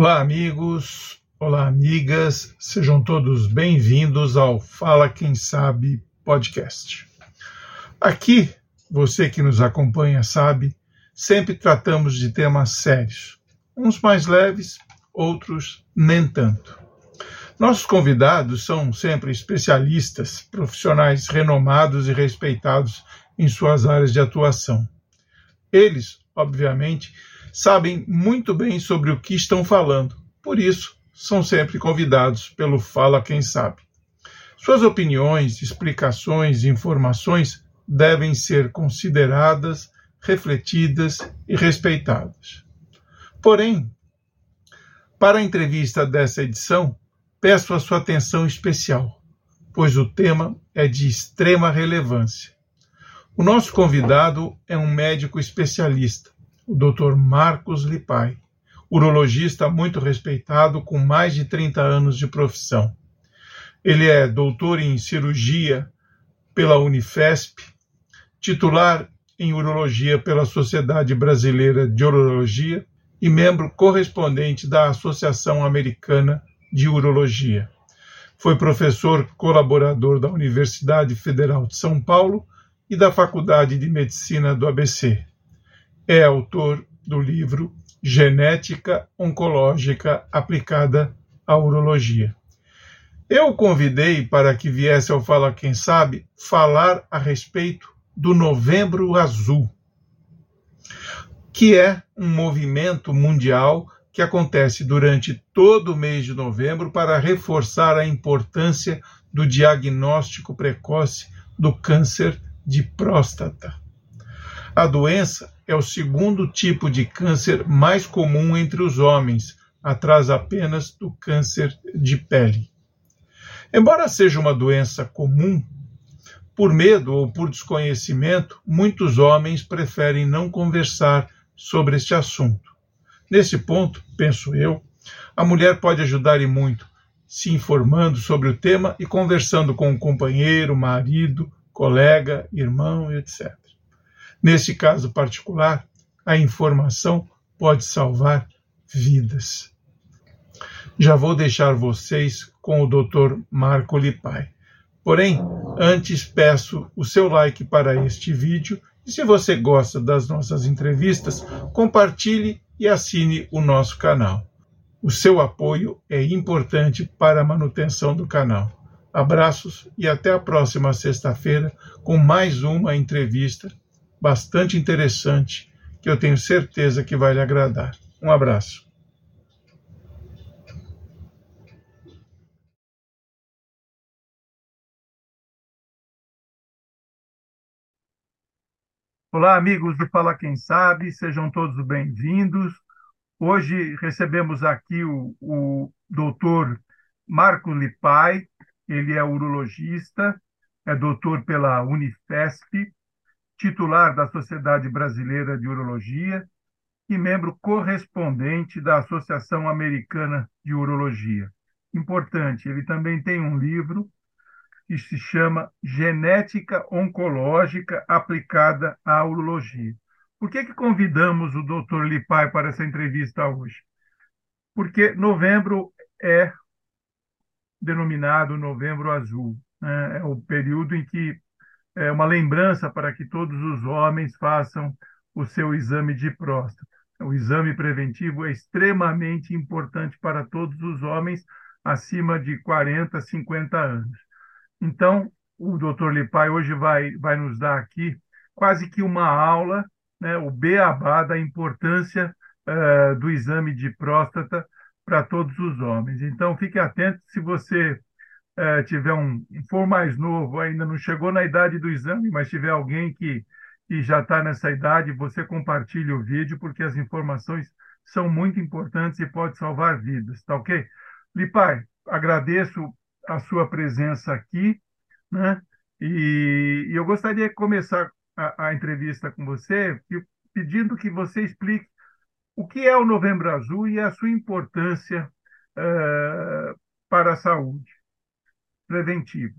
Olá, amigos. Olá, amigas. Sejam todos bem-vindos ao Fala Quem Sabe podcast. Aqui, você que nos acompanha sabe, sempre tratamos de temas sérios, uns mais leves, outros nem tanto. Nossos convidados são sempre especialistas, profissionais renomados e respeitados em suas áreas de atuação. Eles, obviamente, sabem muito bem sobre o que estão falando, por isso são sempre convidados pelo Fala Quem Sabe. Suas opiniões, explicações e informações devem ser consideradas, refletidas e respeitadas. Porém, para a entrevista dessa edição, peço a sua atenção especial, pois o tema é de extrema relevância. O nosso convidado é um médico especialista, o Dr. Marcos Lipai, urologista muito respeitado com mais de 30 anos de profissão. Ele é doutor em cirurgia pela Unifesp, titular em urologia pela Sociedade Brasileira de Urologia e membro correspondente da Associação Americana de Urologia. Foi professor colaborador da Universidade Federal de São Paulo e da Faculdade de Medicina do ABC é autor do livro Genética Oncológica Aplicada à Urologia. Eu o convidei para que viesse ao Fala Quem Sabe falar a respeito do Novembro Azul, que é um movimento mundial que acontece durante todo o mês de novembro para reforçar a importância do diagnóstico precoce do câncer de próstata. A doença é o segundo tipo de câncer mais comum entre os homens, atrás apenas do câncer de pele. Embora seja uma doença comum, por medo ou por desconhecimento, muitos homens preferem não conversar sobre este assunto. Nesse ponto, penso eu, a mulher pode ajudar e muito, se informando sobre o tema e conversando com o companheiro, marido, colega, irmão, etc. Nesse caso particular, a informação pode salvar vidas. Já vou deixar vocês com o Dr. Marco Lipai. Porém, antes peço o seu like para este vídeo e se você gosta das nossas entrevistas, compartilhe e assine o nosso canal. O seu apoio é importante para a manutenção do canal. Abraços e até a próxima sexta-feira com mais uma entrevista bastante interessante que eu tenho certeza que vai lhe agradar. Um abraço. Olá, amigos do Fala Quem Sabe, sejam todos bem-vindos. Hoje recebemos aqui o, o doutor Marco Lipai, ele é urologista, é doutor pela Unifesp, titular da Sociedade Brasileira de Urologia e membro correspondente da Associação Americana de Urologia. Importante, ele também tem um livro que se chama Genética Oncológica Aplicada à Urologia. Por que, que convidamos o Dr. Lipai para essa entrevista hoje? Porque novembro é denominado Novembro Azul. Né? É o período em que é uma lembrança para que todos os homens façam o seu exame de próstata. O exame preventivo é extremamente importante para todos os homens acima de 40, 50 anos. Então, o Dr. Lipai hoje vai, vai nos dar aqui quase que uma aula, né, o beabá da importância uh, do exame de próstata para todos os homens. Então, fique atento se você é, tiver um, for mais novo, ainda não chegou na idade do exame, mas tiver alguém que, que já está nessa idade, você compartilhe o vídeo, porque as informações são muito importantes e pode salvar vidas, tá ok? Lipai, agradeço a sua presença aqui, né? E, e eu gostaria de começar a, a, entrevista com você pedindo que você explique o que é o Novembro Azul e a sua importância uh, para a saúde preventivo.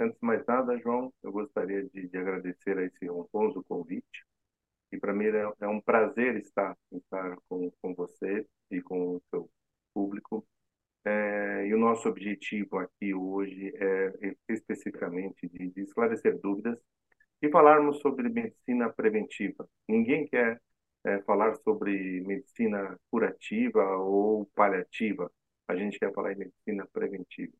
Antes de mais nada, João, eu gostaria de, de agradecer a esse honroso convite. E para mim é, é, um prazer estar, estar com, com você e com o seu público. É, e o nosso objetivo aqui hoje é especificamente de, de esclarecer dúvidas e falarmos sobre medicina preventiva. Ninguém quer é, falar sobre medicina curativa ou paliativa. A gente quer falar em medicina preventiva.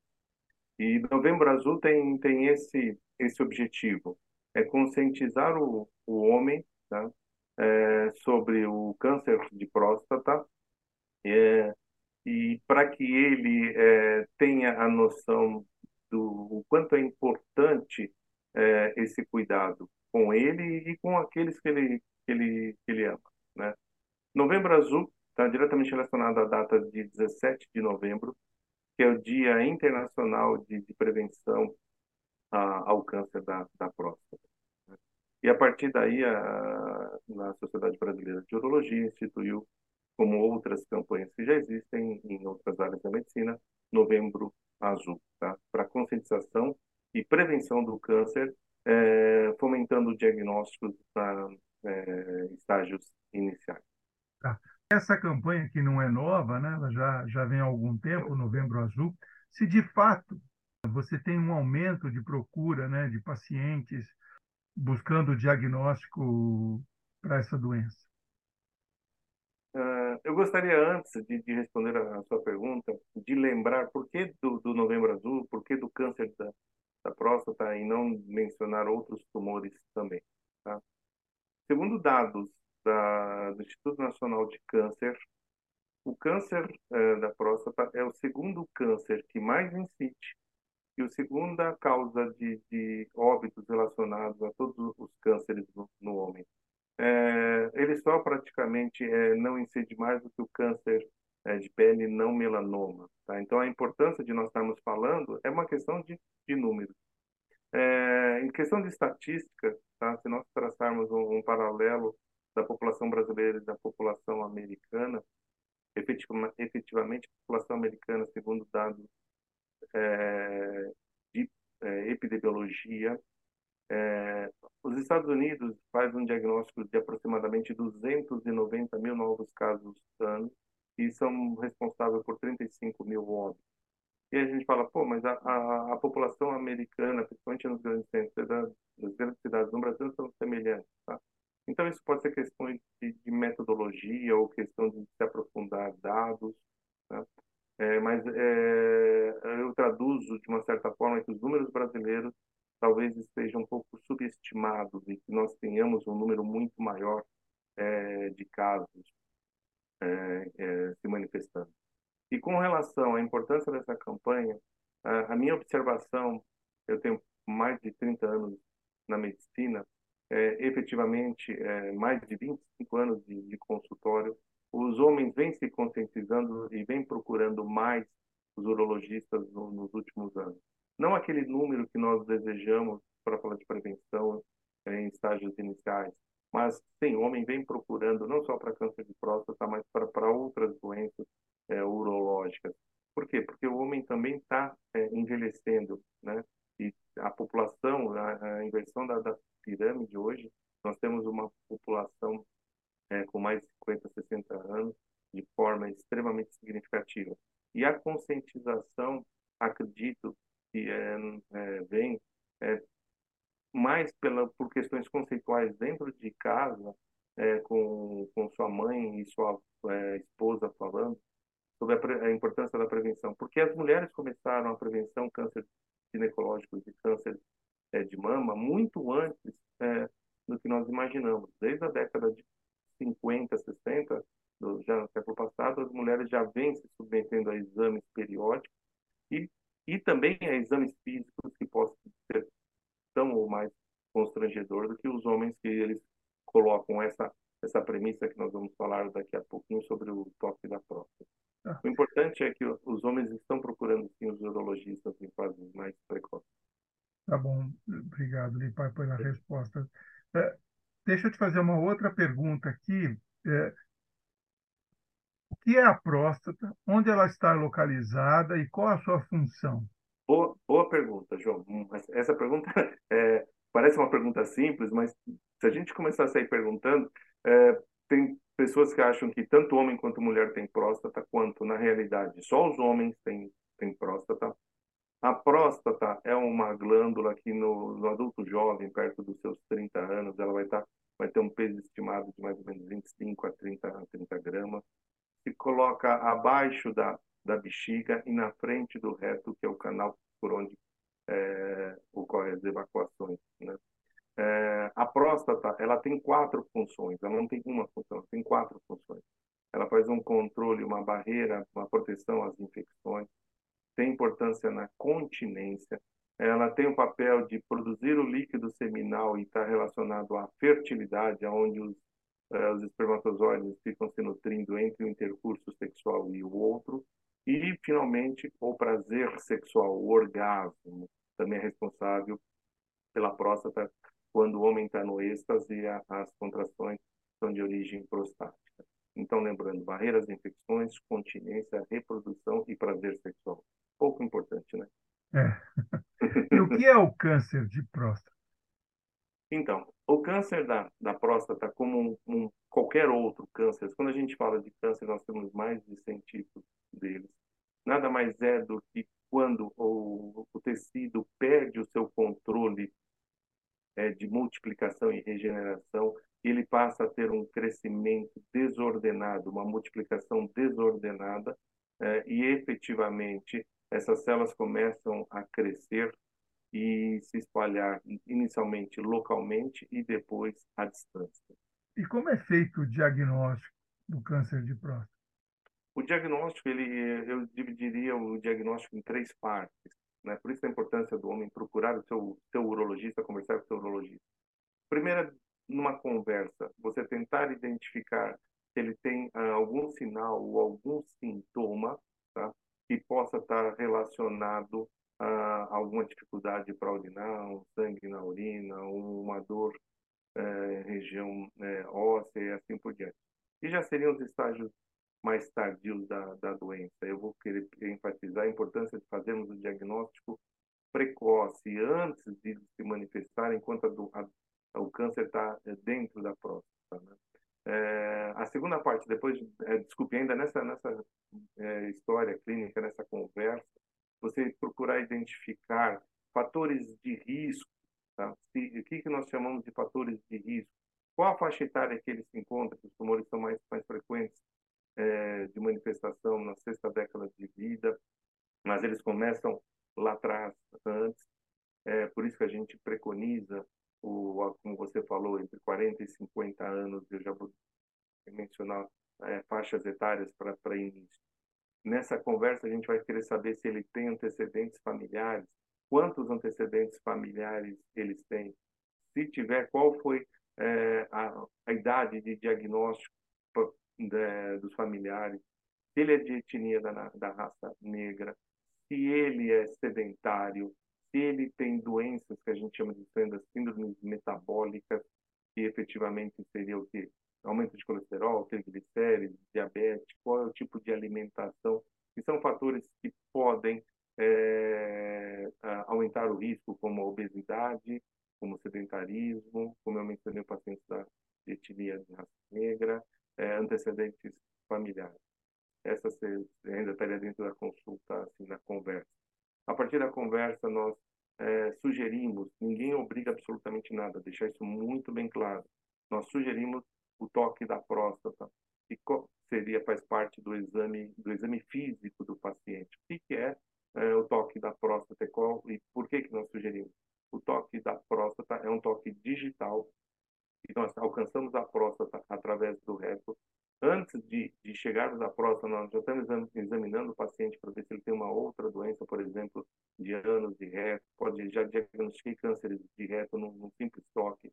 E Novembro Azul tem, tem esse, esse objetivo, é conscientizar o, o homem tá? é, sobre o câncer de próstata é, e para que ele é, tenha a noção do quanto é importante é, esse cuidado com ele e com aqueles que ele, que ele, que ele ama. Né? Novembro Azul está diretamente relacionado à data de 17 de novembro, que é o Dia Internacional de, de Prevenção a, ao Câncer da, da Próstata. Né? E a partir daí, a, a Sociedade Brasileira de Urologia instituiu, como outras campanhas que já existem em outras áreas da medicina, Novembro Azul, tá? para conscientização e prevenção do câncer, é, fomentando diagnósticos para é, estágios iniciais. Tá. Essa campanha que não é nova, né? ela já, já vem há algum tempo, Novembro Azul. Se de fato você tem um aumento de procura né, de pacientes buscando diagnóstico para essa doença? Uh, eu gostaria, antes de, de, responder a sua pergunta, de lembrar por que do, do Novembro Azul, por que do câncer da, da próstata e não mencionar outros tumores também. Tá? Segundo dados da, do Instituto Nacional de Câncer, o câncer eh, da próstata é o segundo câncer que mais incide e a segunda causa de, de óbitos relacionados a todos os cânceres no, no homem. É, ele só praticamente é, não incide mais do que o câncer é, de pele não melanoma. Tá? Então, a importância de nós estarmos falando é uma questão de, de números. É, em questão de estatística, tá? se nós traçarmos um, um, paralelo da população brasileira e da população americana, efetivamente, a população americana, segundo dados é, de é, epidemiologia, é, os Estados Unidos faz um diagnóstico de aproximadamente 290 mil novos casos ano e são responsáveis por 35 mil óbitos. E a gente fala, pô, mas a, a, a população americana, principalmente nos grandes centros, das grandes cidades no Brasil, são semelhantes, tá? Então, isso pode ser questão de, de metodologia ou questão de se aprofundar dados, tá? é, mas é, eu traduzo de uma certa forma que os números brasileiros talvez estejam um pouco subestimados e que nós tenhamos um número muito maior é, de casos é, é, se manifestando. E com relação à importância dessa campanha, a, a minha observação, eu tenho mais de 30 anos na medicina, é, efetivamente é, mais de 25 anos de, de consultório, os homens vêm se conscientizando e vêm procurando mais os urologistas no, nos últimos anos. Não aquele número que nós desejamos para falar de prevenção é, em estágios iniciais, mas o homem vem procurando não só para câncer de próstata, mas para outras doenças é, urológicas. Por quê? Porque o homem também está é, envelhecendo, né? A população, a, a inversão da, da, pirâmide hoje, nós temos uma população é, com mais de 50, 60 anos de forma extremamente significativa. E a conscientização, acredito que é, é, vem é, mais pela, por questões conceituais dentro de casa, é, com, com sua mãe e sua é, esposa falando sobre a, a, importância da prevenção. Porque as mulheres começaram a prevenção câncer ginecológico e câncer é, de mama muito antes é, do que nós imaginamos. Desde a década de 50, 60, do, já no século passado, as mulheres já vêm se submetendo a exames periódicos e, e também a exames físicos que possam ser tão ou mais constrangedor do que os homens que eles colocam essa essa premissa que nós vamos falar daqui a pouquinho sobre o toque da próstata. Ah. O importante é que os homens estão procurando sim os urologistas em fases mais precoces. Tá bom, obrigado, Lipai, pela resposta. É, deixa eu te fazer uma outra pergunta aqui. É, o que é a próstata? Onde ela está localizada e qual a sua função? Boa, boa pergunta, João. Hum, essa pergunta é, parece uma pergunta simples, mas se a gente começar a sair perguntando, é, tem pessoas que acham que tanto homem quanto mulher tem próstata, quanto na realidade só os homens têm, têm próstata. A próstata é uma glândula que no, no, adulto jovem, perto dos seus 30 anos, ela vai, estar, vai ter um peso estimado de mais ou menos 25 a 30, a 30 gramas. Se coloca abaixo da, da bexiga e na frente do reto, que é o canal por onde é, ocorrem as evacuações. Né? É, a próstata ela tem quatro funções, ela não tem uma função, ela tem quatro funções. Ela faz um controle, uma barreira, uma proteção às infecções, tem importância na continência, ela tem o papel de produzir o líquido seminal e está relacionado à fertilidade, onde os, eh, os espermatozoides ficam se nutrindo entre o intercurso sexual e o outro, e, finalmente, o prazer sexual, o orgasmo, também é responsável pela próstata quando o homem está no êxtase, as contrações são de origem prostática. Então, lembrando, barreiras infecções, continência, reprodução e prazer sexual. Pouco importante, né? É. E o que é o câncer de próstata? Então, o câncer da, da próstata, como um, um, qualquer outro câncer, quando a gente fala de câncer, nós temos mais de 100 tipos deles. Nada mais é do que quando o, o tecido perde o seu controle é, de multiplicação e regeneração, ele passa a ter um crescimento desordenado, uma multiplicação desordenada, é, e efetivamente essas células começam a crescer e se espalhar inicialmente localmente e depois à distância. E como é feito o diagnóstico do câncer de próstata? O diagnóstico, ele, eu dividiria o diagnóstico em três partes. Né? Por isso a importância do homem procurar o seu, seu urologista, conversar com o seu urologista. Primeiro, numa conversa, você tentar identificar se ele tem ah, algum sinal ou algum sintoma tá? Que possa estar relacionado a alguma dificuldade para urinar, um sangue na urina, uma dor eh, região eh, óssea e assim por diante. E já seriam os estágios mais tardios da, da doença. Eu vou querer enfatizar a importância de fazermos o diagnóstico precoce, antes de se manifestar, enquanto a do, a, o câncer está é, dentro da próstata. Né? É, a segunda parte, depois, é, desculpe, ainda nessa, nessa é, história clínica, nessa conversa, você procurar identificar fatores de risco. Tá? Se, o que, que nós chamamos de fatores de risco? Qual a faixa etária que ele se encontra, que os tumores são mais, mais frequentes? é, de manifestação na sexta década de vida, mas eles começam lá atrás, antes. É por isso que a gente preconiza, o, como você falou, entre 40 e 50 anos, eu já vou mencionar é, faixas etárias para início. Nessa conversa, a gente vai querer saber se ele tem antecedentes familiares, quantos antecedentes familiares eles têm, se tiver, qual foi é, a, a idade de diagnóstico da, dos familiares, se ele é de etnia da, da raça negra, se ele é sedentário, se ele tem doenças que a gente chama de síndromes metabólicas, que efetivamente seria o quê? Aumento de colesterol, triglicérides, diabetes, qual é o tipo de alimentação, que são fatores que podem é, aumentar o risco, como a obesidade, como o sedentarismo, como eu mencionei o paciente da etnia de raça negra, é, antecedentes familiares. Essa ainda estaria dentro da consulta, assim, na conversa. A partir da conversa, nós é, sugerimos, ninguém obriga absolutamente nada, deixar isso muito bem claro. Nós sugerimos o toque da próstata, que seria faz parte do exame do exame físico do paciente. O que, é, é, o toque da próstata qual, e por que que nós sugerimos? O toque da próstata é um toque digital e nós alcançamos a próstata através do reto. Antes de, de chegarmos à próstata, nós já estamos examinando o paciente para ver se ele tem uma outra doença, por exemplo, de anos de reto. Pode já diagnosticar câncer de reto num, num simples toque.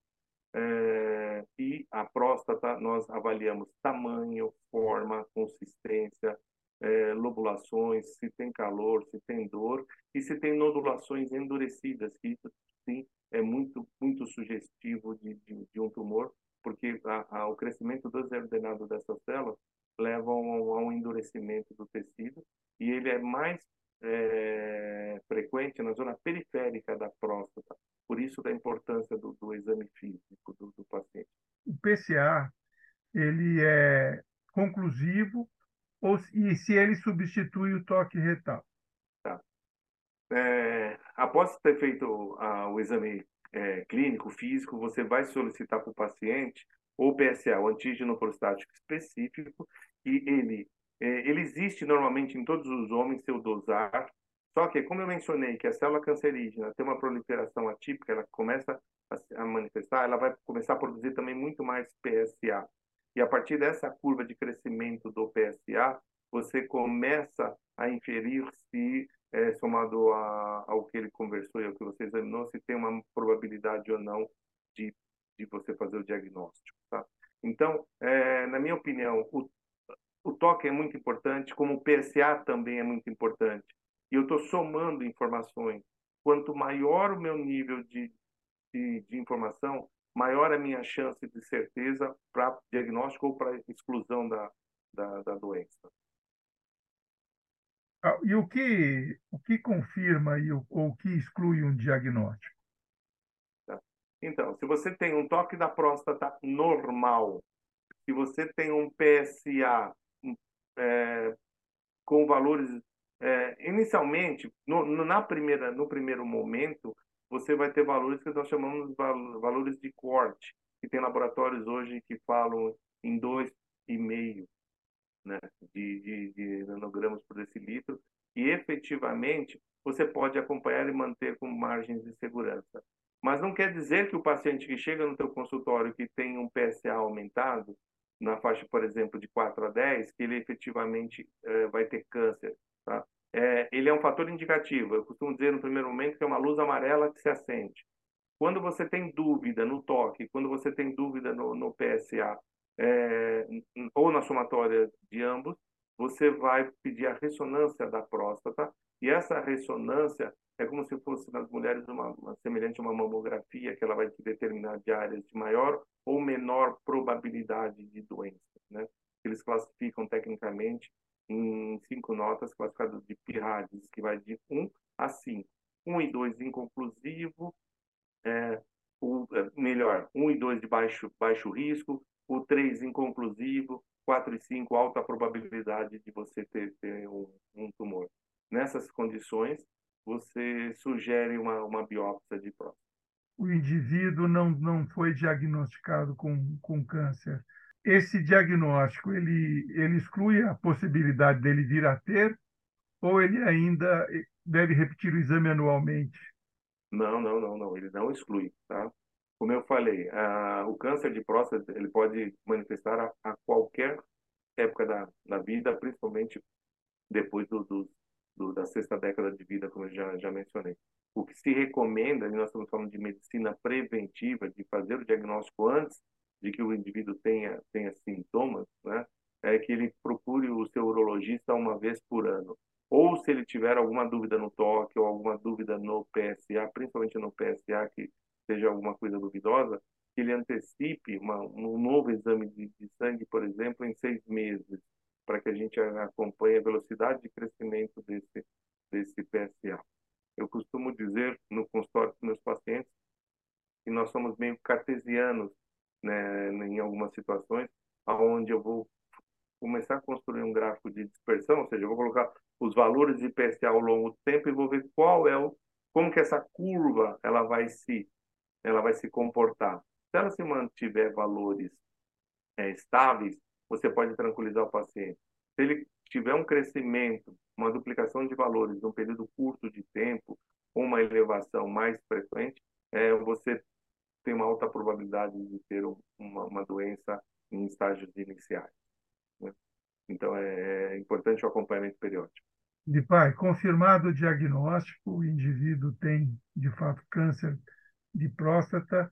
É, e a próstata, nós avaliamos tamanho, forma, consistência, é, lobulações, se tem calor, se tem dor e se tem nodulações endurecidas, que isso sim é muito muito sugestivo de, de, de um tumor, porque a, a, o crescimento desordenado dessas células leva a um, endurecimento do tecido e ele é mais é, frequente na zona periférica da próstata. Por isso da importância do, do exame físico do, do paciente. O PCA ele é conclusivo ou e se ele substitui o toque retal. Tá. É, após ter feito o exame é, clínico, físico, você vai solicitar para o paciente o PSA, o antígeno prostático específico, e ele, é, ele existe normalmente em todos os homens, seu dosar, só que, como eu mencionei, que a célula cancerígena tem uma proliferação atípica, ela começa a manifestar, ela vai começar a produzir também muito mais PSA. E a partir dessa curva de crescimento do PSA, você começa a inferir se, é, somado a, ao que ele conversou e ao que você examinou, se tem uma probabilidade ou não de, de você fazer o diagnóstico. Tá? Então, é, na minha opinião, o, o toque é muito importante, como o PSA também é muito importante. E eu estou somando informações. Quanto maior o meu nível de, de, de informação, maior a minha chance de certeza para diagnóstico ou para exclusão da, da, da doença. Ah, e o que, o que confirma e o, ou o que exclui um diagnóstico? Tá. Então, se você tem um toque da próstata normal, se você tem um PSA é, com valores é, inicialmente, no, no, na primeira, no primeiro momento, você vai ter valores que nós chamamos de valores de corte, que tem laboratórios hoje que falam em 2,5 né, de, de, de nanogramas por decilitro, e efetivamente você pode acompanhar e manter com margens de segurança. Mas não quer dizer que o paciente que chega no teu consultório que tem um PSA aumentado, na faixa, por exemplo, de 4 a 10, que ele efetivamente eh, vai ter câncer. Tá? É, ele é um fator indicativo. Eu costumo dizer no primeiro momento que é uma luz amarela que se acende. Quando você tem dúvida no toque, quando você tem dúvida no, no PSA é, ou na somatória de ambos, você vai pedir a ressonância da próstata e essa ressonância é como se fosse nas mulheres uma, uma semelhante a uma mamografia que ela vai te determinar de áreas de maior ou menor probabilidade de doença, né? Eles classificam tecnicamente em cinco notas, classificado de Pirades, que vai de 1 a 5. 1 e 2 inconclusivo, é, o, é, melhor, 1 e 2 de baixo, baixo risco, o 3 inconclusivo, 4 e 5 alta probabilidade de você ter, ter um, um, tumor. Nessas condições, você sugere uma, uma biópsia de próstata. O indivíduo não, não foi diagnosticado com, com câncer esse diagnóstico ele, ele exclui a possibilidade dele vir a ter ou ele ainda deve repetir o exame anualmente? Não, não, não, não. Ele não exclui, tá? Como eu falei, a, o câncer de próstata ele pode manifestar a, a qualquer época da, da vida, principalmente depois do, do, do, da sexta década de vida, como eu já, já mencionei. O que se recomenda, e nós estamos falando de medicina preventiva, de fazer o diagnóstico antes de que o indivíduo tenha, tenha sintomas, né, é que ele procure o seu urologista uma vez por ano. Ou se ele tiver alguma dúvida no toque ou alguma dúvida no PSA, principalmente no PSA, que seja alguma coisa duvidosa, que ele antecipe uma, um novo exame de, de sangue, por exemplo, em seis meses, para que a gente acompanhe a velocidade de crescimento desse, desse PSA. Eu costumo dizer no consultório dos meus pacientes que nós somos meio cartesianos né, em algumas situações, onde eu vou começar a construir um gráfico de dispersão, ou seja, eu vou colocar os valores de PSA ao longo do tempo e vou ver qual é o como que essa curva ela vai se ela vai se comportar. Se ela se mantiver valores é, estáveis, você pode tranquilizar o paciente. Se ele tiver um crescimento, uma duplicação de valores num período curto de tempo, uma elevação mais frequente, é, você tem uma alta probabilidade de ter uma, uma doença em estágios iniciais. Né? Então, é, é importante o acompanhamento periódico. De pai, confirmado o diagnóstico, o indivíduo tem, de fato, câncer de próstata.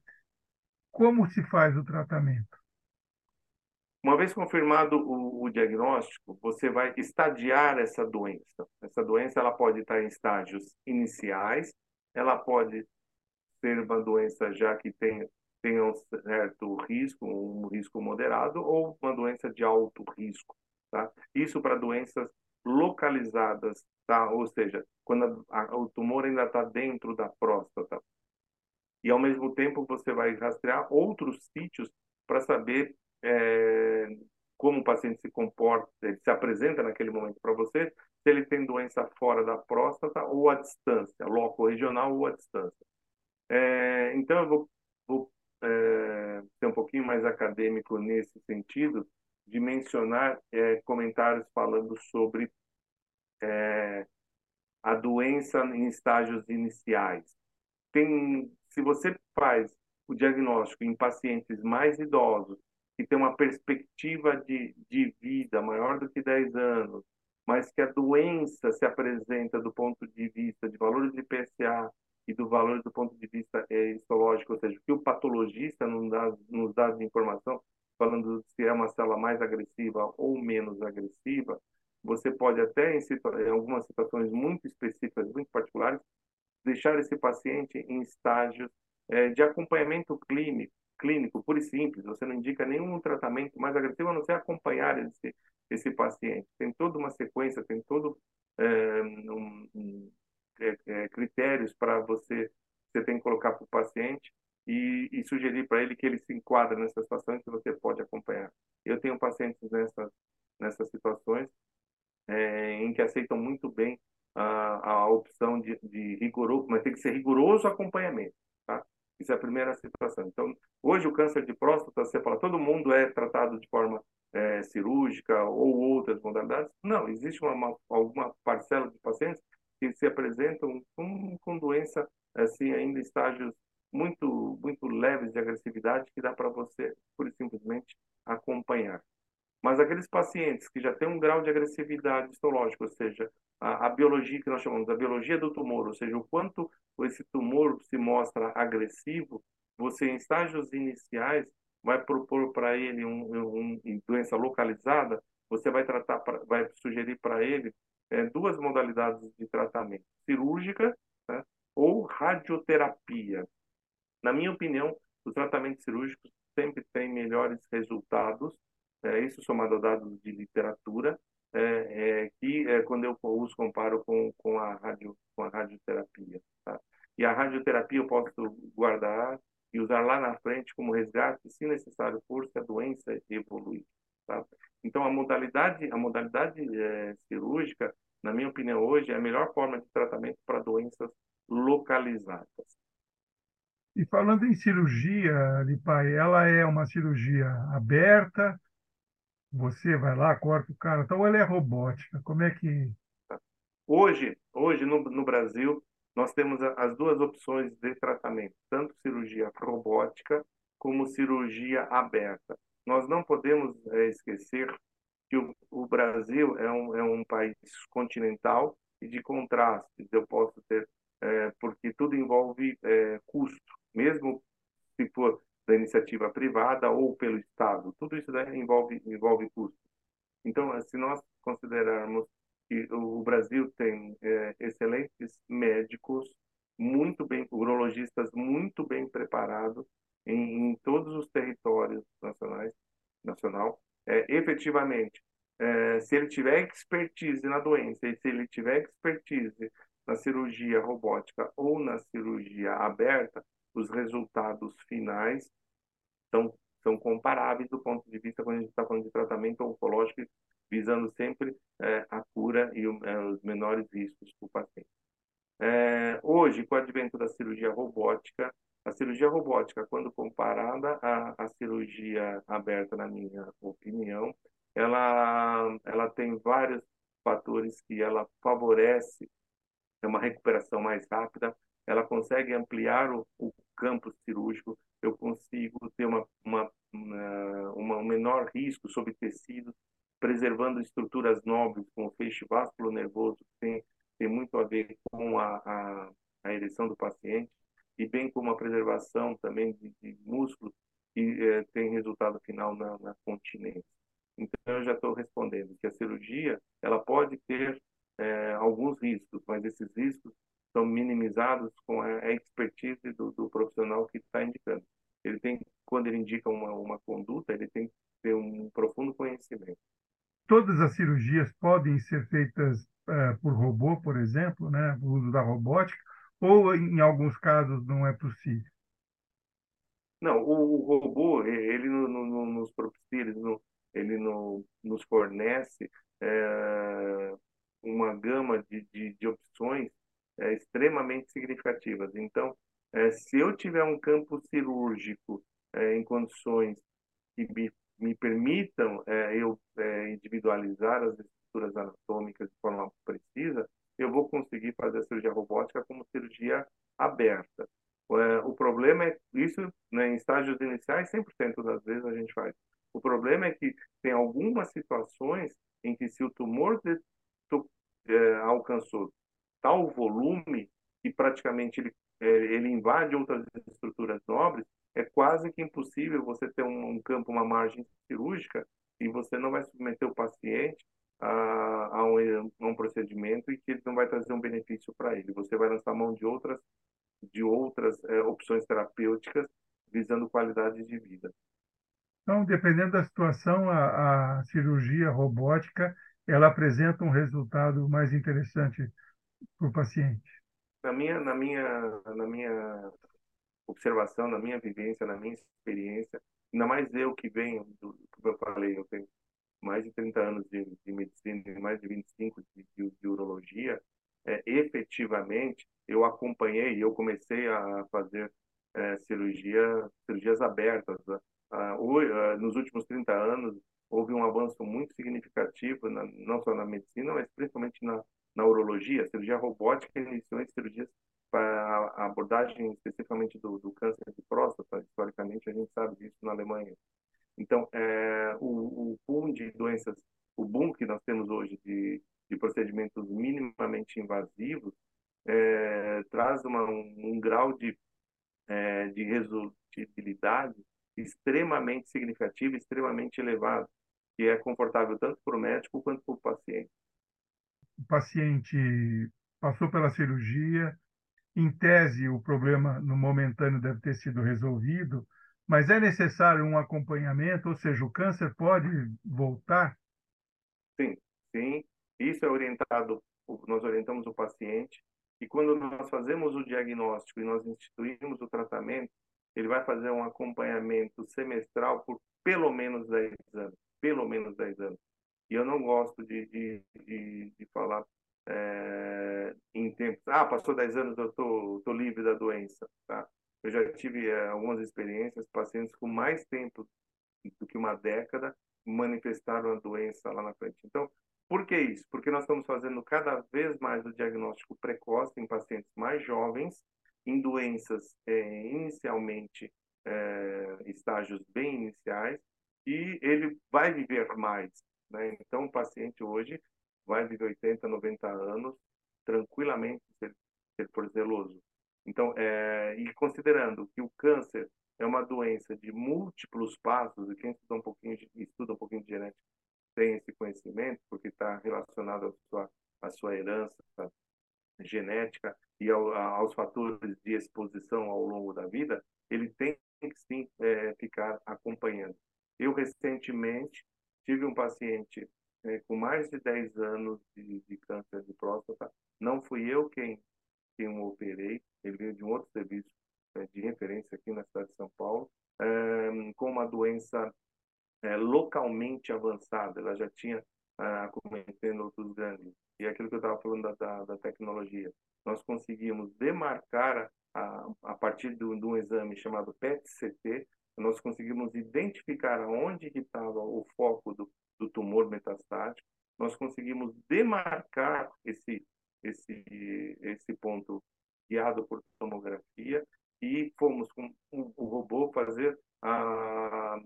Como se faz o tratamento? Uma vez confirmado o, o, diagnóstico, você vai estadiar essa doença. Essa doença ela pode estar em estágios iniciais, ela pode ser uma doença já que tem um certo risco, um risco moderado, ou uma doença de alto risco. Tá? Isso para doenças localizadas, tá? ou seja, quando a, a, o tumor ainda está dentro da próstata. E, ao mesmo tempo, você vai rastrear outros sítios para saber é, paciente se comporta, se apresenta naquele momento para você, se ele tem doença fora da próstata ou à distância, loco regional ou à distância. É, então, eu vou, vou é, ser um pouquinho mais acadêmico nesse sentido, de mencionar é, comentários falando sobre é, a doença em estágios iniciais. Tem, se você faz o diagnóstico em pacientes mais idosos, que tem uma perspectiva de, de vida maior do que 10 anos, mas que a doença se apresenta do ponto de vista de valores de PSA e do valor do ponto de vista é, histológico, ou seja, o que o patologista nos dá, nos dá de informação, falando se é uma célula mais agressiva ou menos agressiva, você pode até, em, situa em algumas situações muito específicas, muito particulares, deixar esse paciente em estágios é, de acompanhamento clínico, clínico, puro e simples. Você não indica nenhum tratamento mais agressivo, a não ser acompanhar esse, esse paciente. Tem toda uma sequência, tem todo é, um, critérios para você, você tem que colocar para o paciente e, e sugerir para ele que ele se enquadra nessa situação e que você pode acompanhar. Eu tenho pacientes nessas, nessas situações é, em que aceitam muito bem a, a opção de, de rigoroso, mas tem que ser rigoroso acompanhamento, tá? Isso é a primeira situação. Então, hoje o câncer de próstata, você fala, todo mundo é tratado de forma é, cirúrgica ou outras modalidades? Não, existe uma, uma, alguma parcela de pacientes que se apresentam com, com doença, assim, ainda estágios muito, muito leves de agressividade que dá para você, pura e simplesmente, acompanhar. Mas aqueles pacientes que já têm um grau de agressividade histológica, ou seja, a, a, biologia que nós chamamos, a biologia do tumor, ou seja, o quanto esse tumor se mostra agressivo, você em estágios iniciais vai propor para ele um, um, um, doença localizada, você vai tratar, pra, vai sugerir para ele é, duas modalidades de tratamento: cirúrgica né, ou radioterapia. Na minha opinião, os tratamentos cirúrgicos sempre têm melhores resultados é, isso somado a dados de literatura, é, é, que é, quando eu os comparo com, com, a radio, com a radioterapia. Tá? E a radioterapia eu posso guardar e usar lá na frente como resgate, se necessário for, se a doença evoluir. Tá? Então, a modalidade, a modalidade é, cirúrgica, na minha opinião, hoje, é a melhor forma de tratamento para doenças localizadas. E falando em cirurgia, Lipai, ela é uma cirurgia aberta, você vai lá, corta o cara, então ela é robótica. Como é que. Hoje, hoje no, no Brasil, nós temos as duas opções de tratamento, tanto cirurgia robótica como cirurgia aberta. Nós não podemos é, esquecer que o, o, Brasil é um, é um país continental e de contrastes. Eu posso ter, é, porque tudo envolve é, custo, mesmo se for da iniciativa privada ou pelo Estado. Tudo isso envolve, envolve custo. Então, se nós considerarmos que o Brasil tem é, excelentes médicos, muito bem, urologistas muito bem preparados em, em todos os territórios nacionais, nacional, é, efetivamente, é, se ele tiver expertise na doença e se ele tiver expertise na cirurgia robótica ou na cirurgia aberta, os resultados finais são, são comparáveis do ponto de vista quando a gente está falando de tratamento oncológico, visando sempre é, cura e é, os menores riscos para o paciente. É, hoje, com o advento da cirurgia robótica, a cirurgia robótica, quando comparada à, à cirurgia aberta, na minha opinião, ela, ela tem vários fatores que ela favorece é uma recuperação mais rápida, ela consegue ampliar o, o campo cirúrgico, eu consigo ter uma, uma, uma, um menor risco sobre tecidos, preservando estruturas nobres, como o feixe vasculo nervoso, que tem, tem muito a ver com a, a, a ereção do paciente, e bem como a preservação também de, de músculos, que eh, tem resultado final na, na continência. Então, eu já estou respondendo que a cirurgia ela pode ter é, alguns riscos, mas esses riscos são minimizados com a expertise do, do profissional que está indicando. Ele tem, quando ele indica uma, uma conduta, ele tem que ter um profundo conhecimento. Todas as cirurgias podem ser feitas uh, por robô, por exemplo, né, o uso da robótica, ou em alguns casos não é possível? Não, o, o robô, ele no, no, nos propicia, ele, no, ele no, oferece é, uma gama de, de, de opções é, extremamente significativas. Então, é, se eu tiver um campo cirúrgico em condições que me, me permitam é, eu é, individualizar as estruturas anatômicas de forma precisa, eu vou conseguir fazer a cirurgia robótica como cirurgia aberta. É, o problema é isso, né, em estágios iniciais, 100% das vezes a gente faz. O problema é que tem algumas situações em que se o tumor de, é, alcançou tal volume que praticamente ele, é, ele invade outras estruturas nobres, é quase que impossível você ter um, um campo, uma margem cirúrgica e você não vai submeter o paciente a, a, um, a um procedimento e que ele não vai trazer um benefício para ele. Você vai lançar mão de outras de outras é, opções terapêuticas visando qualidade de vida. Então, dependendo da situação, a, a cirurgia robótica ela apresenta um resultado mais interessante para o paciente. Na minha, na minha, na minha observação, na minha vivência, na minha experiência, ainda mais eu que venho, do, como eu falei, eu tenho mais de 30 anos de, de medicina e mais de 25 de, de, de urologia, é, efetivamente eu acompanhei, eu comecei a fazer é, cirurgia, cirurgias abertas. Né? Ah, ah, nos últimos 30 anos, houve um avanço muito significativo, na, não só na medicina, mas principalmente na, na urologia. A cirurgia robótica iniciou em cirurgias para a abordagem especificamente do, do câncer de próstata. Historicamente, a gente sabe disso na Alemanha. Então, é, o, o boom de doenças, o boom que nós temos hoje de, de procedimentos minimamente invasivos, é, traz uma, um, um, grau de, é, de resolutibilidade extremamente significativo, extremamente elevado, que é confortável tanto para o médico quanto para o paciente. O paciente passou pela cirurgia, em tese o problema no momentâneo deve ter sido resolvido, mas é necessário um acompanhamento, ou seja, o câncer pode voltar? Sim, sim. Isso é orientado, nós orientamos o paciente e quando nós fazemos o diagnóstico e nós instituímos o tratamento, ele vai fazer um acompanhamento semestral por pelo menos 10 anos. Pelo menos 10 anos. E eu não gosto de, de, de, de falar é, em tempos. Ah, passou 10 anos, eu tô, tô livre da doença. Tá? Eu já tive é, algumas experiências, pacientes com mais tempo do que uma década manifestaram a doença lá na frente. Então, por que isso? Porque nós estamos fazendo cada vez mais o diagnóstico precoce em pacientes mais jovens, em doenças é, inicialmente é, estágios bem iniciais, e ele vai viver mais. Né? Então, o paciente hoje vai viver 80, 90 anos tranquilamente, se ele for zeloso. Então, é, e considerando que o câncer é uma doença de múltiplos passos, e quem estuda um pouquinho, estuda um pouquinho de genética tem esse conhecimento, porque está relacionado à sua, à sua herança genética e ao, aos fatores de exposição ao longo da vida, ele tem que sim é, ficar acompanhando. Eu, recentemente, tive um paciente é, com mais de 10 anos de, de, câncer de próstata. Não fui eu quem, quem o operei, ele veio de um outro serviço é, de referência aqui na cidade de São Paulo, é, com uma doença é, localmente avançada, ela já tinha ah, outros gânglios. E é aquilo que eu estava falando da, da, da, tecnologia. Nós conseguimos demarcar, a, a partir de um exame chamado PET-CT, nós conseguimos identificar onde estava o foco do, do tumor metastático, nós conseguimos demarcar esse, esse, esse ponto guiado por tomografia e fomos com o, robô fazer a,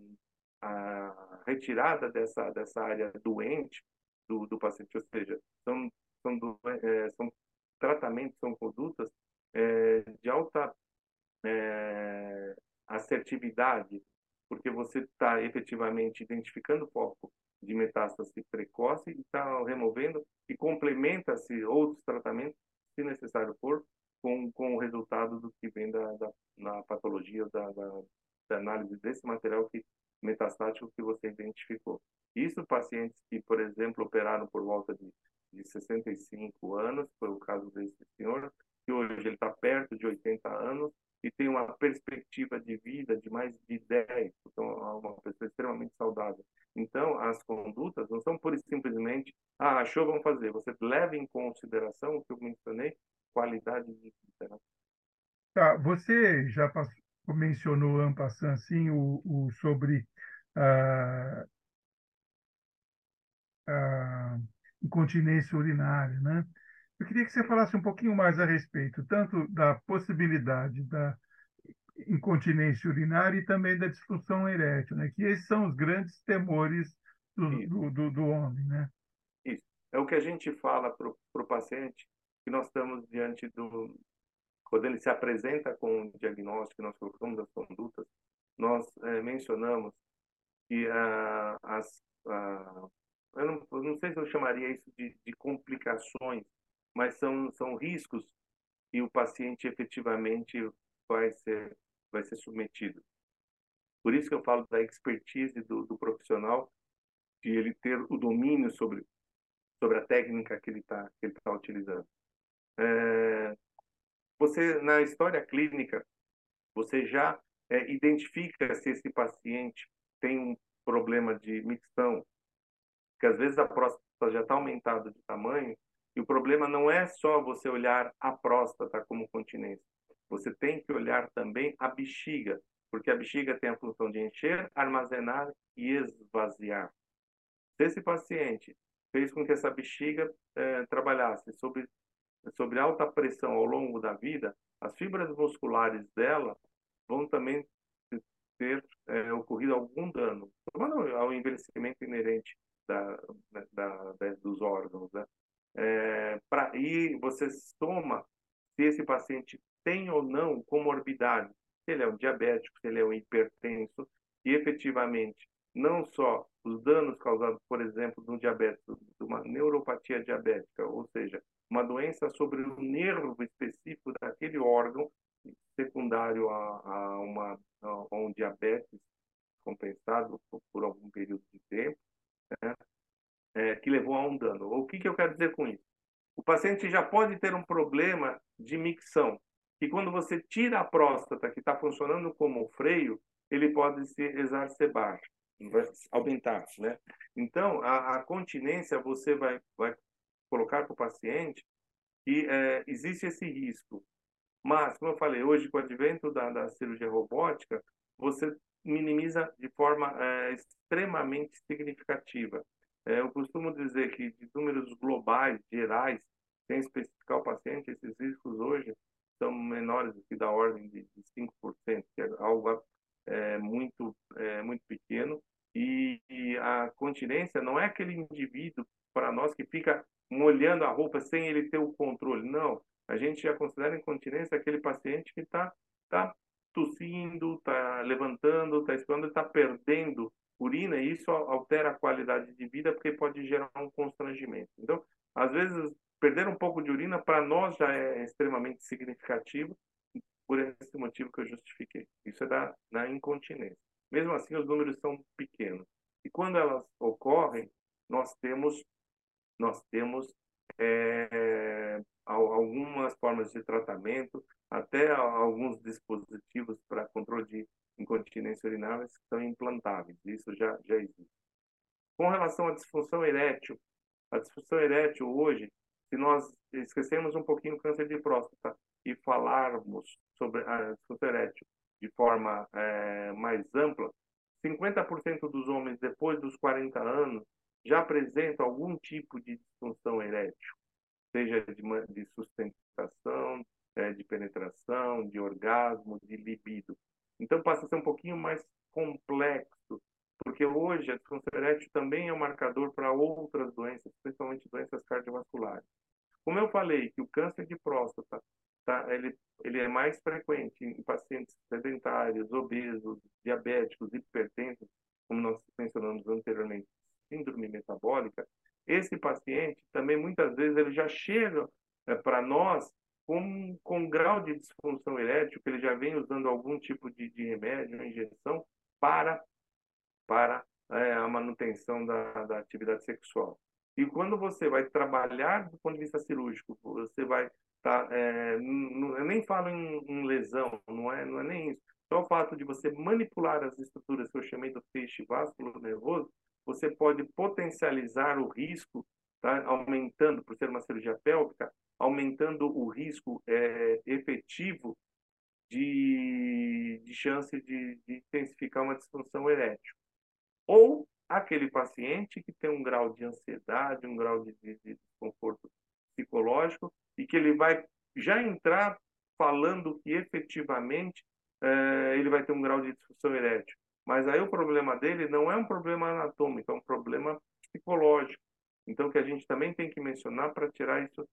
a retirada dessa, dessa área doente do, do paciente, ou seja, são, são, do, é, são tratamentos, são condutas é, de alta é, assertividade, porque você está efetivamente identificando o foco de metástase precoce e está removendo e complementa-se outros tratamentos, se necessário for, com, com o resultado do que vem da, da na patologia da, da, da análise desse material que metastático que você identificou. Isso pacientes que, por exemplo, operaram por volta de, de 65 anos, foi o caso desse senhor, que hoje ele está perto de 80 anos, e tem uma perspectiva de vida de mais de 10, então é uma pessoa extremamente saudável. Então, as condutas não são pura e simplesmente, ah, achou, vamos fazer. Você leva em consideração o que eu mencionei, qualidade de vida. Né? Tá, você já passou, mencionou, Ampassan, assim, o, o sobre a, a incontinência urinária, né? Eu queria que você falasse um pouquinho mais a respeito, tanto da possibilidade da incontinência urinária e também da disfunção erétil, né? Que esses são os grandes temores do, do, do, do homem, né? Isso. É o que a gente fala para o paciente, que nós estamos diante do... Quando ele se apresenta com o diagnóstico, nós colocamos as condutas, nós é, mencionamos que ah, as... Eu, não, eu não sei se eu chamaria isso de, de complicações mas são, são riscos que o paciente efetivamente vai ser, vai ser submetido. Por isso que eu falo da expertise do, do profissional, de ele ter o domínio sobre, sobre a técnica que ele está tá utilizando. É, você, na história clínica, você já é, identifica se esse paciente tem um problema de micção, que às vezes a próstata já está aumentada de tamanho, e o problema não é só você olhar a próstata como continência. Você tem que olhar também a bexiga, porque a bexiga tem a função de encher, armazenar e esvaziar. Se esse paciente fez com que essa bexiga eh, trabalhasse sobre, sobre alta pressão ao longo da vida, as fibras musculares dela vão também ter eh, ocorrido algum dano, ao envelhecimento inerente da, da, da, dos órgãos. Né? É, pra, e você soma se esse paciente tem ou não comorbidade, se ele é um diabético, se ele é um hipertenso, e efetivamente não só os danos causados, por exemplo, no diabetes, de uma neuropatia diabética, ou seja, uma doença sobre o nervo específico daquele órgão secundário a, a, uma, a um diabetes compensado por, por algum período de tempo, né? É, que levou a um dano. O que, que eu quero dizer com isso? O paciente já pode ter um problema de micção, que quando você tira a próstata, que está funcionando como freio, ele pode se exacerbar, vai aumentar, né? Então, a, a continência você vai, vai colocar para o paciente que é, existe esse risco. Mas, como eu falei, hoje, com o advento da, da cirurgia robótica, você minimiza de forma é, extremamente significativa. É, eu costumo dizer que de números globais, gerais, sem especificar o paciente, esses riscos hoje são menores do que da ordem de, de 5%, que é algo é, muito, é, muito pequeno. E, e a continência não é aquele indivíduo, para nós, que fica molhando a roupa sem ele ter o controle. Não. A gente já considera incontinência aquele paciente que está tá tossindo, está levantando, está explorando, está perdendo urina e isso altera a qualidade de vida porque pode gerar um constrangimento. Então, às vezes, perder um pouco de urina para nós já é extremamente significativo por esse motivo que eu justifiquei. Isso é da, da incontinência. Mesmo assim, os números são pequenos. E quando elas ocorrem, nós temos nós temos é, algumas formas de tratamento, até alguns dispositivos para controle de incontinência urinária são implantáveis. Isso já, já existe. Com relação à disfunção erétil, a disfunção erétil hoje, se nós esquecermos um pouquinho o câncer de próstata e falarmos sobre a disfunção erétil de forma é, mais ampla, 50% dos homens depois dos 40 anos já apresentam algum tipo de disfunção erétil, seja de, de sustentação, é, de penetração, de orgasmo, de libido. Então passa a ser um pouquinho mais complexo, porque hoje a disfunção erétil também é um marcador para outras doenças, principalmente doenças cardiovasculares. Como eu falei que o câncer de próstata tá, ele, ele é mais frequente em pacientes sedentários, obesos, diabéticos, hipertensos, como nós mencionamos anteriormente, síndrome metabólica, esse paciente também muitas vezes ele já chega é, para nós com, com grau de disfunção erétil, que ele já vem usando algum tipo de, de remédio, injeção, para, para é, a manutenção da, da atividade sexual. E quando você vai trabalhar do ponto de vista cirúrgico, você vai tá? É, eu nem falo em, em, lesão, não é, não é nem isso. Só o fato de você manipular as estruturas que eu chamei do feixe vascular nervoso, você pode potencializar o risco, tá? aumentando, por ser uma cirurgia pélvica, aumentando o risco é, efetivo de, de chance de, de intensificar uma disfunção erétil. Ou aquele paciente que tem um grau de ansiedade, um grau de, de, de desconforto psicológico e que ele vai já entrar falando que efetivamente é, ele vai ter um grau de disfunção erétil. Mas aí o problema dele não é um problema anatômico, é um problema psicológico. Então, que a gente também tem que mencionar para tirar isso,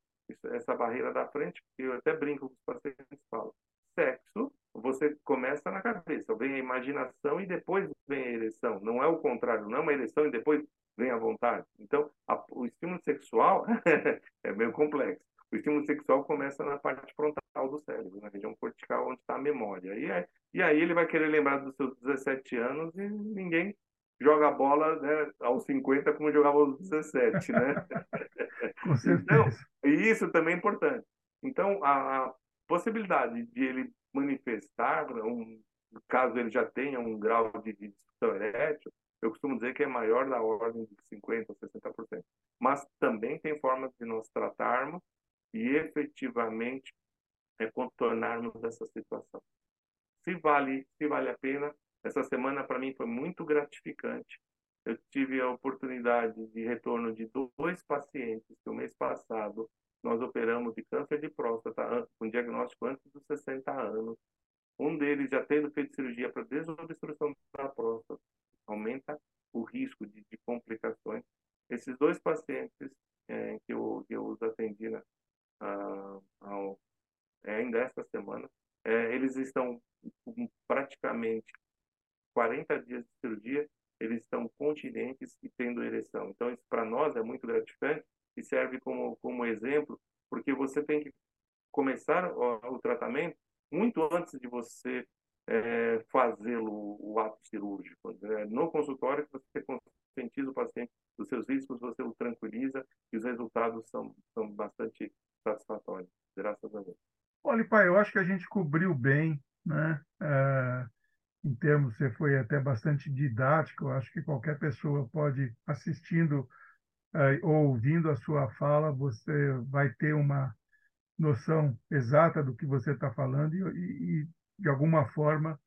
essa barreira da frente, eu até brinco com os pacientes falam sexo, você começa na cabeça, vem a imaginação e depois vem a ereção. Não é o contrário, não é uma ereção e depois vem a vontade. Então, a, o estímulo sexual é meio complexo. O estímulo sexual começa na parte frontal do cérebro, na região cortical, onde está a memória. E, é, e aí ele vai querer lembrar dos seus 17 anos e ninguém joga bola né, aos 50 como jogava aos 17, né? Com certeza. Então, e isso também é importante. Então, a, a possibilidade de ele manifestar, um, caso ele já tenha um grau de, de disfunção erétil, eu costumo dizer que é maior da ordem de 50% ou 60%. Mas também tem formas de nós tratarmos e efetivamente é, contornarmos essa situação. Se vale, se vale a pena, essa semana para mim foi muito gratificante. Eu tive a oportunidade de retorno de dois pacientes que o mês passado nós operamos de câncer de próstata com diagnóstico antes dos 60 anos. Um deles já tendo feito cirurgia para desobstrução da próstata, aumenta o risco de, de complicações. Esses dois pacientes é, que, eu, que eu os atendi na, a, é, ainda esta semana, é, eles estão praticamente 40 dias de cirurgia, eles estão continentes e tendo ereção. Então, isso para nós é muito gratificante e serve como, como exemplo, porque você tem que começar o, o tratamento muito antes de você é, fazê-lo o ato cirúrgico. Né? No consultório, você conscientiza o paciente dos seus riscos, você o tranquiliza e os resultados são, são bastante satisfatórios, graças a Deus. Olha, pai, eu acho que a gente cobriu bem, né? É, em termos, você foi até bastante didático, eu acho que qualquer pessoa pode, assistindo é, ou ouvindo a sua fala, você vai ter uma noção exata do que você está falando e, e, de alguma forma,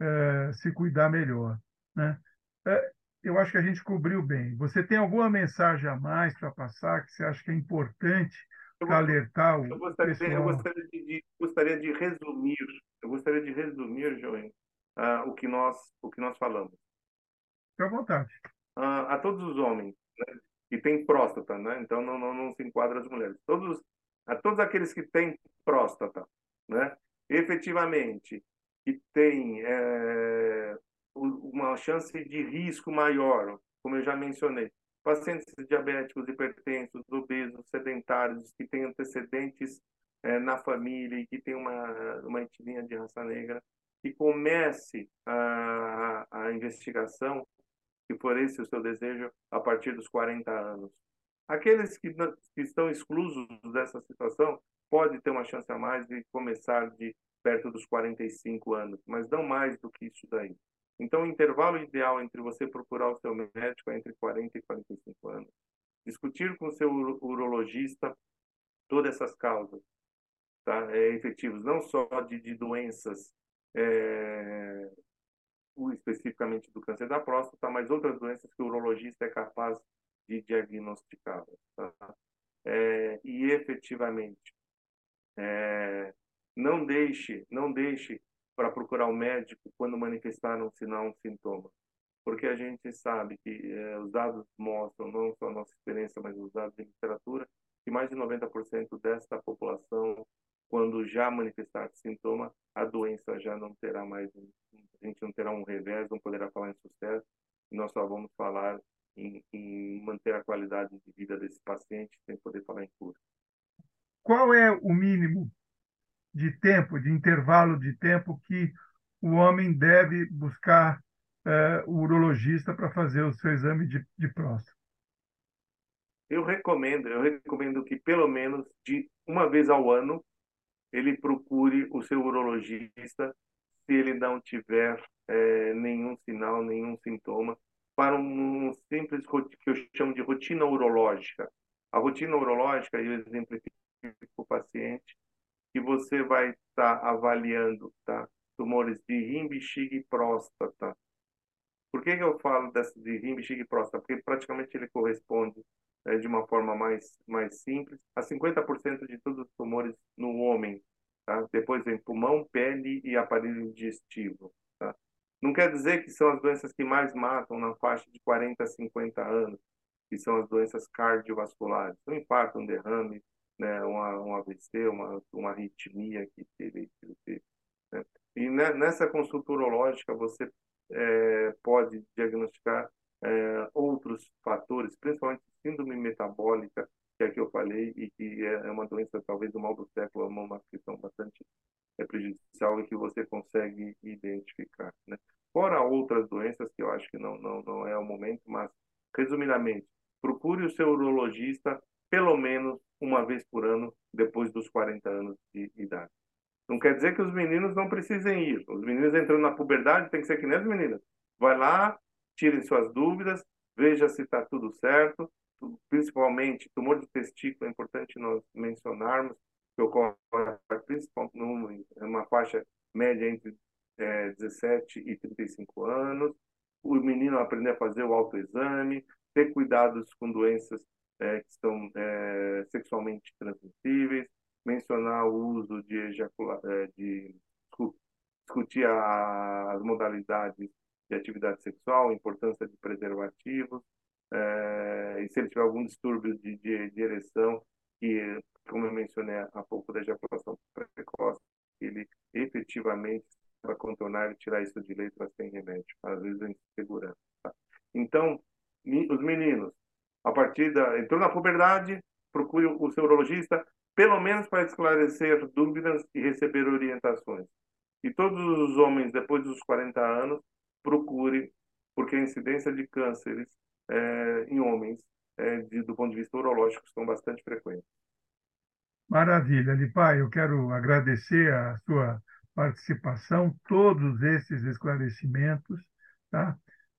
é, se cuidar melhor. Né? É, eu acho que a gente cobriu bem. Você tem alguma mensagem a mais para passar que você acha que é importante para alertar o eu gostaria, pessoal? Eu gostaria de, de, gostaria de resumir, eu gostaria de resumir, João, uh, o que nós o que nós falamos. Fique à vontade. Uh, a todos os homens né, que têm próstata, né? Então não, não, não se enquadra as mulheres. Todos a todos aqueles que têm próstata, né? efetivamente que tem é, uma chance de risco maior, como eu já mencionei, pacientes diabéticos, hipertensos, obesos, sedentários, que têm antecedentes é, na família e que têm uma, uma etnia de raça negra, que comece a, a investigação, se for esse o seu desejo, a partir dos 40 anos. Aqueles que, que estão exclusos dessa situação pode ter uma chance a mais de começar de perto dos 45 anos, mas não mais do que isso daí. Então, o intervalo ideal entre você procurar o seu médico é entre 40 e 45 anos. Discutir com o seu urologista todas essas causas tá? é, efetivas, não só de, de doenças, é, especificamente do câncer da próstata, mas outras doenças que o urologista é capaz de diagnosticar. Tá? É, e efetivamente, é, não deixe, não deixe para procurar o um médico quando manifestar um sinal, um sintoma, porque a gente sabe que é, os dados mostram, não só a nossa experiência, mas os dados de literatura, que mais de 90% desta população, quando já manifestar sintoma, a doença já não terá mais, a gente não terá um revés, não poderá falar em sucesso, e nós só vamos falar em, em manter a qualidade de vida desse paciente sem poder falar em cura. Qual é o mínimo de tempo, de intervalo de tempo que o homem deve buscar é, o urologista para fazer o seu exame de, de próstata? Eu recomendo, eu recomendo que pelo menos de uma vez ao ano ele procure o seu urologista se ele não tiver é, nenhum sinal, nenhum sintoma, para um simples que eu chamo de rotina urológica. A rotina urológica, eu exemplifico para o paciente, que você vai estar tá avaliando tá, tumores de rim, bexiga e próstata. Por que, que eu falo dessa, de rim, bexiga e próstata? Porque praticamente ele corresponde é, de uma forma mais, mais simples a 50% de todos os tumores no homem. Tá? Depois vem pulmão, pele e aparelho digestivo. Tá? Não quer dizer que são as doenças que mais matam na faixa de 40 a 50 anos, que são as doenças cardiovasculares. Um infarto, um derrame, né, uma, um AVC, uma, uma arritmia que teve. Que teve né? E nessa consulta urológica você é, pode diagnosticar é, outros fatores, principalmente síndrome metabólica, que é que eu falei, e que é, é uma doença talvez do mal do século, uma questão bastante é, prejudicial e que você consegue identificar. Né? Fora outras doenças que eu acho que não, não, não é o momento, mas, resumidamente, procure o seu urologista pelo menos uma vez por ano depois dos 40 anos de idade. Não quer dizer que os meninos não precisem ir. Os meninos entrando na puberdade tem que ser que nem as meninas. Vai lá, tirem suas dúvidas, veja se está tudo certo. Principalmente, tumor de testículo é importante nós mencionarmos, que ocorre principalmente numa faixa média entre é, 17 e 35 anos. O menino aprender a fazer o autoexame, ter cuidados com doenças é, que são é, sexualmente transmissíveis, mencionar o uso de ejacular, é, de discutir as modalidades de atividade sexual, importância de preservativos, é, e se ele tiver algum distúrbio de, de, de ereção, que, como eu mencionei há pouco da ejaculação precoce, ele efetivamente vai contornar e tirar isso de letra sem remédio, às vezes em segurança. Tá? Então, os meninos, a partir da. entrou na puberdade, procure o seu urologista, pelo menos para esclarecer dúvidas e receber orientações. E todos os homens, depois dos 40 anos, procure, porque a incidência de cânceres é, em homens, é, de, do ponto de vista urológico, são bastante frequentes. Maravilha, Lipai, eu quero agradecer a sua participação, todos esses esclarecimentos, tá?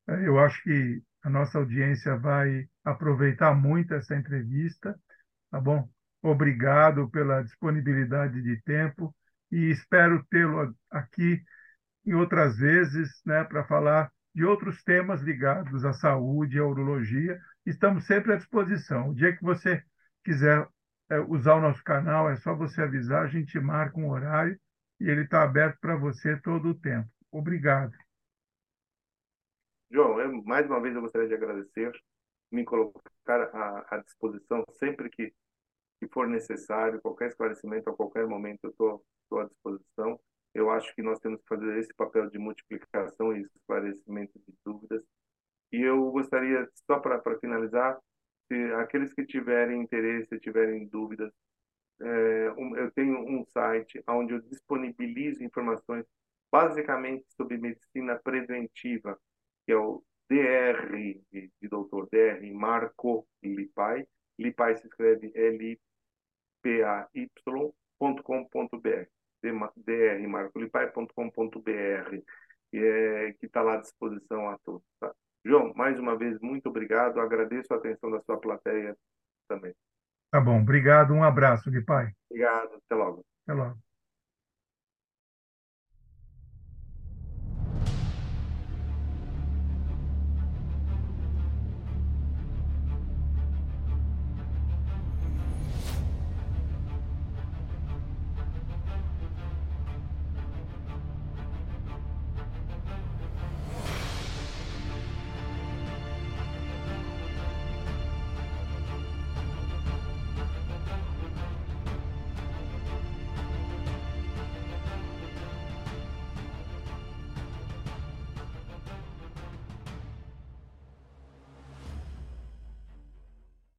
Eu acho que a nossa audiência vai aproveitar muito essa entrevista, tá bom? Obrigado pela disponibilidade de tempo e espero tê-lo aqui em outras vezes, né, para falar de outros temas ligados à saúde à urologia. Estamos sempre à disposição. O dia que você quiser é, usar o nosso canal, é só você avisar, a gente marca um horário e ele está aberto para você todo o tempo. Obrigado. João, eu, mais uma vez eu gostaria de agradecer, me colocar à, à disposição sempre que, que, for necessário, qualquer esclarecimento a qualquer momento eu estou à disposição. Acho que nós temos que fazer esse papel de multiplicação e esclarecimento de dúvidas. E eu gostaria, só para finalizar, se aqueles que tiverem interesse, tiverem dúvidas, é, um, eu tenho um site onde eu disponibilizo informações basicamente sobre medicina preventiva que é o DR, de, de doutor DR, Marco Lipai. Lipai se escreve L-I-P-A-Y.com.br. drmarcolipai.com.br, é, que está lá à disposição a todos. Tá? João, mais uma vez, muito obrigado. Agradeço a atenção da sua plateia também. Tá bom, obrigado. Um abraço, Lipai. Obrigado. Até logo. Até logo.